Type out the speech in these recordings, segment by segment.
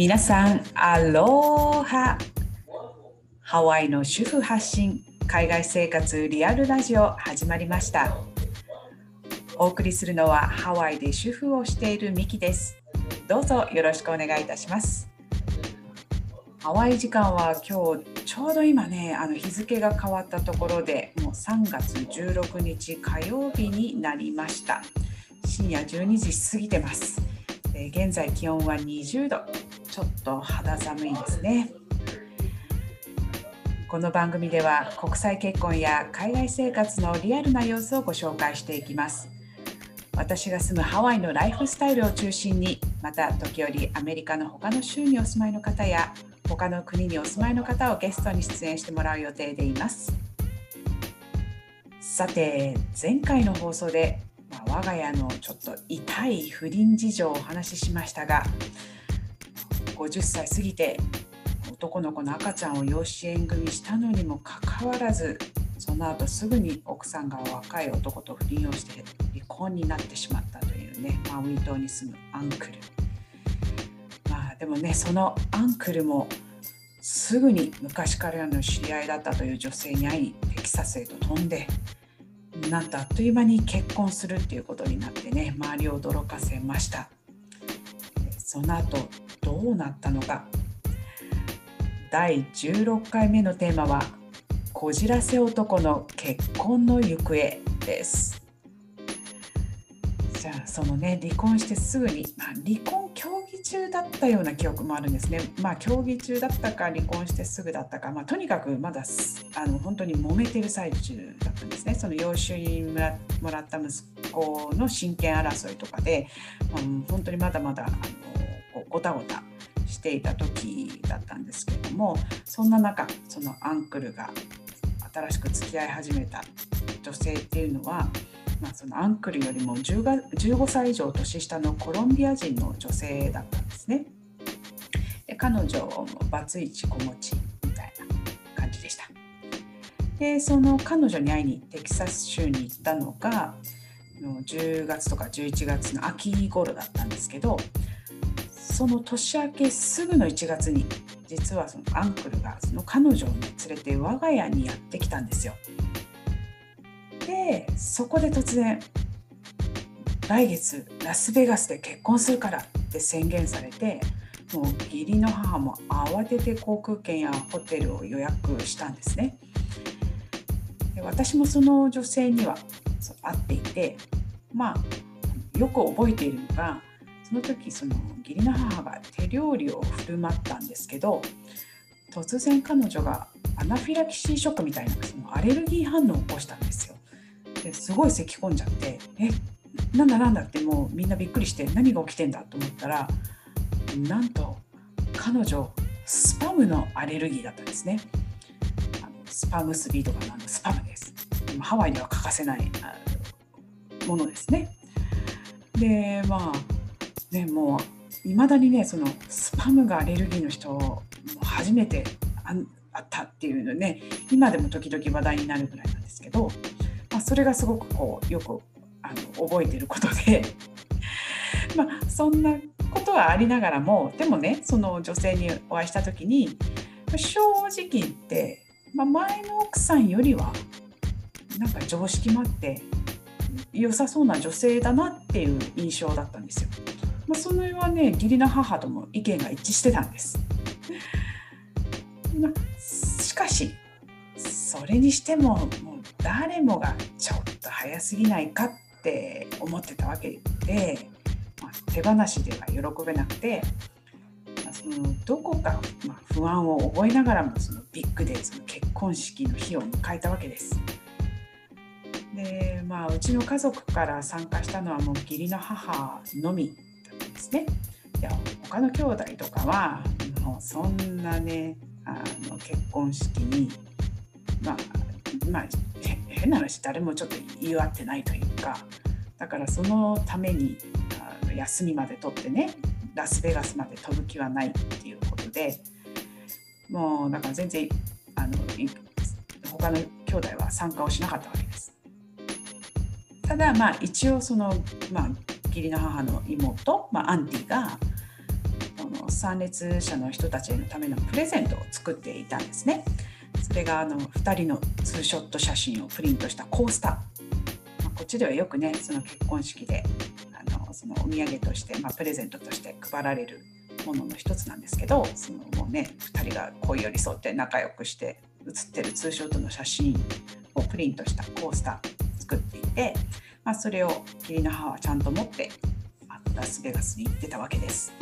皆さん、アローハ。ハワイの主婦発信海外生活リアルラジオ始まりました。お送りするのはハワイで主婦をしているミキです。どうぞよろしくお願いいたします。ハワイ時間は今日ちょうど今ねあの日付が変わったところでもう3月16日火曜日になりました。深夜12時過ぎてます。現在気温は20度。ちょっと肌寒いですね。この番組では国際結婚や海外生活のリアルな様子をご紹介していきます。私が住むハワイのライフスタイルを中心にまた時折アメリカの他の州にお住まいの方や他の国にお住まいの方をゲストに出演してもらう予定でいます。さて前回の放送でまあ、我が家のちょっと痛い不倫事情をお話ししましたが50歳過ぎて男の子の赤ちゃんを養子縁組したのにもかかわらずその後すぐに奥さんが若い男と不倫をして離婚になってしまったというねマウイ島に住むアンクル。まあでもねそのアンクルもすぐに昔からの知り合いだったという女性に会いにテキサスへと飛んでなんとあっという間に結婚するっていうことになってね周りを驚かせました。その後どうなったのか。第16回目のテーマはこじらせ男の結婚の行方です。じゃあそのね離婚してすぐに、まあ、離婚協議中だったような記憶もあるんですね。まあ協議中だったか離婚してすぐだったか、まあ、とにかくまだあの本当に揉めてる最中だったんですね。その養子にもらった息子の親権争いとかで、うん、本当にまだまだあのごたごたしていた時だったんですけれどもそんな中そのアンクルが新しく付き合い始めた女性っていうのはまあ、そのアンクルよりも15歳以上年下のコロンビア人の女性だったんですね。で彼女もバツイチ子持ちみたいな感じでした。でその彼女に会いにテキサス州に行ったのが10月とか11月の秋頃だったんですけどその年明けすぐの1月に実はそのアンクルがその彼女を、ね、連れて我が家にやってきたんですよ。でそこで突然来月ラスベガスで結婚するからって宣言されてもう義理の母も慌てて航空券やホテルを予約したんですね。で私もその女性には会っていてまあよく覚えているのがその時その義理の母が手料理を振る舞ったんですけど突然彼女がアナフィラキシーショックみたいなそのアレルギー反応を起こしたんですよ。ですごい咳き込んじゃってえなんだなんだってもうみんなびっくりして何が起きてんだと思ったらなんと彼女スパムのアレルギーだったんですね。あのスパムスビーとかのスパムです。ハワイでは欠かせないものですね。でまあねもういまだにねそのスパムがアレルギーの人初めてあったっていうのね今でも時々話題になるぐらいなんですけどまあ、それがすごくこうよくあの覚えてることで まあそんなことはありながらもでもねその女性にお会いした時に正直言って、まあ、前の奥さんよりはなんか常識もあって良さそうな女性だなっていう印象だったんですよ。まあ、それはね義理の母とも意見が一致してたんです。まあ、しかしそれにしてももう誰もがちょっと早すぎないかって思ってたわけで、まあ、手放しでは喜べなくて、まあ、そのどこか、まあ不安を覚えながらもそのビッグでその結婚式の日を迎えたわけです。でまあうちの家族から参加したのはもう義理の母のみですね。いや他の兄弟とかはもうそんなねあの結婚式にまあまあ変な話誰もちょっと祝ってないというかだからそのためにあの休みまで取ってねラスベガスまで飛ぶ気はないっていうことでもうだから全然あの他の兄弟は参加をしなかったわけです。ただまあ一応その、まあ、義理の母の妹、まあ、アンティがこの参列者の人たちのためのプレゼントを作っていたんですね。それがあの2人のツーショット写真をプリントしたコースター、まあ、こっちではよくねその結婚式であのそのお土産として、まあ、プレゼントとして配られるものの一つなんですけどそのもうね2人が恋寄り添って仲良くして写ってるツーショットの写真をプリントしたコースター作っていて、まあ、それを義理の母はちゃんと持ってあラスベガスに行ってたわけです。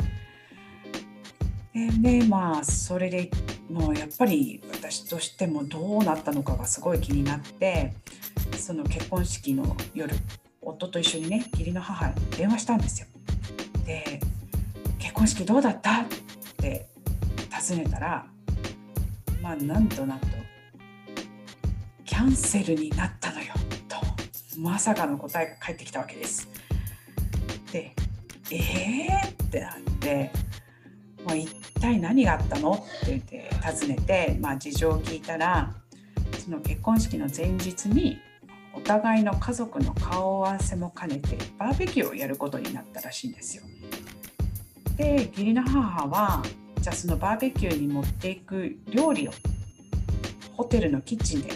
でまあそれでもうやっぱり私としてもどうなったのかがすごい気になってその結婚式の夜夫と一緒にね義理の母に電話したんですよ。で「結婚式どうだった?」って尋ねたらまあなんとなんと「キャンセルになったのよ」まさかの答えが返ってきたわけです。で「えー?」ってなって。もう一体何があったのって言って尋ねて、まあ、事情を聞いたらその結婚式の前日にお互いの家族の顔合わせも兼ねてバーベキューをやることになったらしいんですよ。で義理の母はじゃあそのバーベキューに持っていく料理をホテルのキッチンで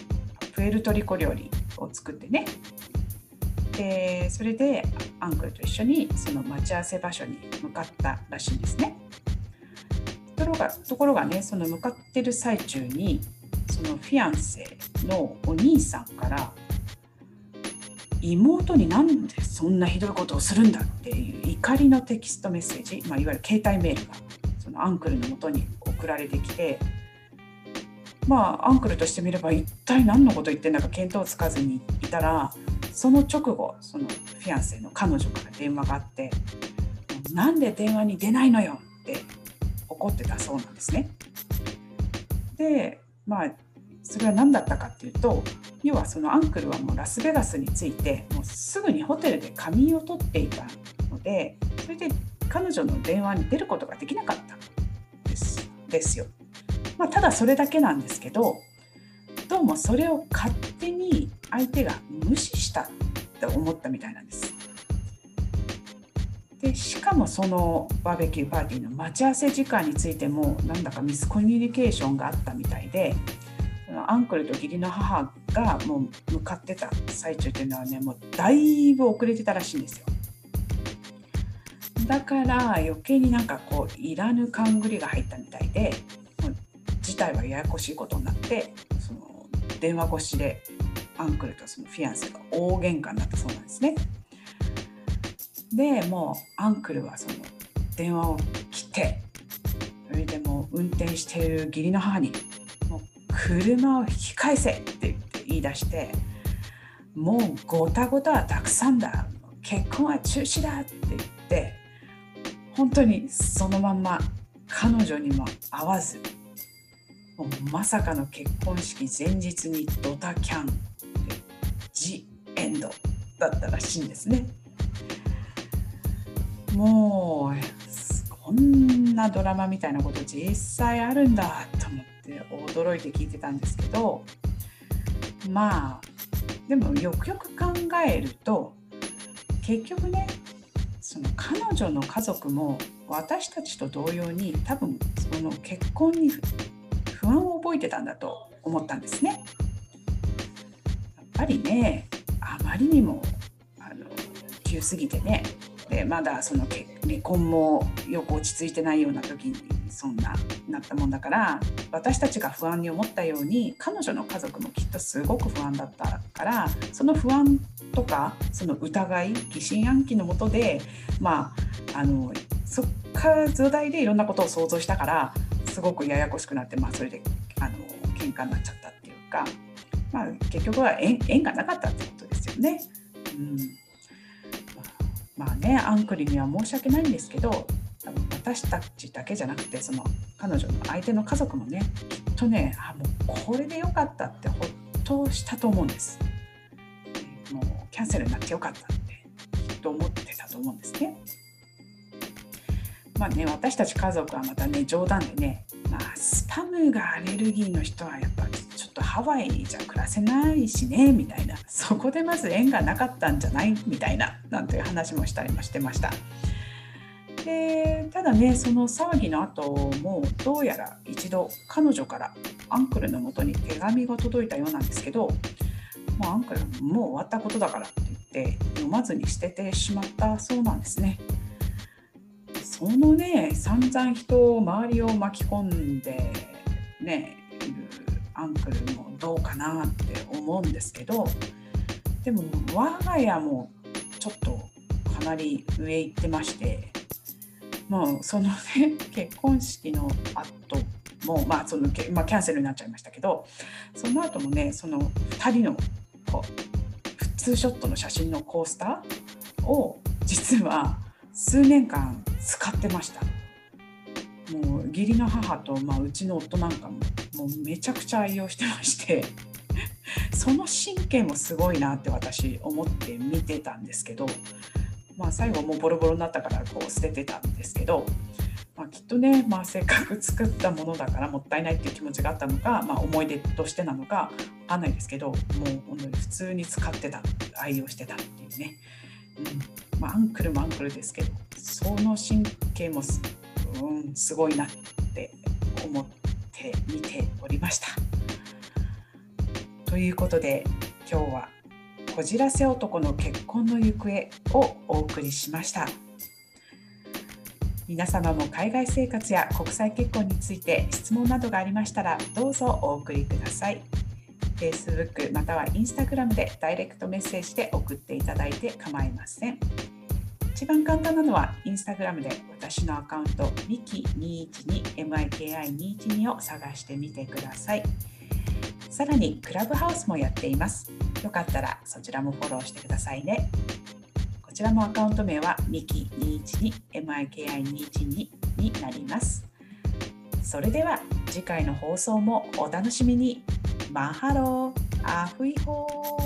プエルトリコ料理を作ってねでそれでアンクルと一緒にその待ち合わせ場所に向かったらしいんですね。ところがところがねその向かってる最中にそのフィアンセのお兄さんから妹になんでそんなひどいことをするんだっていう怒りのテキストメッセージ、まあ、いわゆる携帯メールがそのアンクルのもとに送られてきてまあアンクルとしてみれば一体何のこと言ってんだか見当つかずにいたらその直後そのフィアンセの彼女から電話があって「なんで電話に出ないのよ」って怒ってたそうなんですね。でまあそれは何だったかっていうと要はそのアンクルはもうラスベガスについてもうすぐにホテルで仮眠を取っていたのでそれで彼女の電話に出ることができなかったですですよ。まあ、ただそれだけなんですけどどうもそれを勝手に相手が無視したって思ったみたいなんです。でしかもそのバーベキューパーティーの待ち合わせ時間についてもなんだかミスコミュニケーションがあったみたいでアンクルと義理の母がもう向かってた最中っていうのはねもうだいぶ遅れてたらしいんですよ。だから余計になんかこういらぬ勘繰りが入ったみたいで事態はややこしいことになって電話越しでアンクルとそのフィアンセが大喧嘩になったそうなんですね。でもうアンクルはその電話を切ってそれでも運転している義理の母に「もう車を引き返せ!」って言って言い出して「もうごたごたはたくさんだ結婚は中止だ!」って言って本当にそのまんま彼女にも会わずまさかの結婚式前日にドタキャンジ・エンドだったらしいんですね。もうこんなドラマみたいなこと実際あるんだと思って驚いて聞いてたんですけどまあでもよくよく考えると結局ねその彼女の家族も私たちと同様に多分その結婚に不安を覚えてたんだと思ったんですね。やっぱりねあまりにもあの急すぎてねでまだその離婚もよく落ち着いてないような時にそんななったもんだから私たちが不安に思ったように彼女の家族もきっとすごく不安だったからその不安とかその疑い疑心暗鬼のもとでまああのそっから土台でいろんなことを想像したからすごくややこしくなって、まあ、それであの喧嘩になっちゃったっていうか、まあ、結局は縁縁がなかったってことですよね。うんまあねアンクリには申し訳ないんですけど私たちだけじゃなくてその彼女の相手の家族もねきっとねあもうこれでよかったってほっとしたと思うんです。もうキャンセルになってよかったってきっと思ってたと思うんですね。まあね私たち家族はまたね冗談でね、まあ、スパムがアレルギーの人はやっぱりちょっとハワイにじゃ暮らせないしねみたいな。そこでまず縁がなかったんじゃない？みたいななんていう話もしたりもしてました。でただねその騒ぎの後もうどうやら一度彼女からアンクルのもとに手紙が届いたようなんですけどもうアンクルもう終わったことだからって言って読まずに捨ててしまったそうなんですね。そのね散々人を周りを巻き込んでねいるアンクルもどうかなって思うんですけどでも我が家もちょっとかなり上行ってましてもうそのね 結婚式の後もまあそのまあ、キャンセルになっちゃいましたけどその後もねその2人のこうツーショットの写真のコースターを実は数年間使ってました。もう義理の母と、まあ、うちの夫なんかももうめちゃくちゃ愛用してまして その神経もすごいなって私思って見てたんですけどまあ、最後もうボロボロになったからこう捨ててたんですけど、まあ、きっとね、まあ、せっかく作ったものだからもったいないっていう気持ちがあったのか、まあ、思い出としてなのか分かんないですけどもう本当に普通に使ってた愛用してたっていうね、まあ、アンクルもアンクルですけどその神経もす,、うん、すごいなって思って見ておりました。ということで今日はこじらせ男の結婚の行方をお送りしました皆様も海外生活や国際結婚について質問などがありましたらどうぞお送りください Facebook または Instagram でダイレクトメッセージで送っていただいて構いません一番簡単なのは Instagram で私のアカウント miki212miki212 を探してみてくださいさらにクラブハウスもやっていますよかったらそちらもフォローしてくださいね。こちらもアカウント名は miki212miki212 になります。それでは次回の放送もお楽しみに。マハロー、アフイホー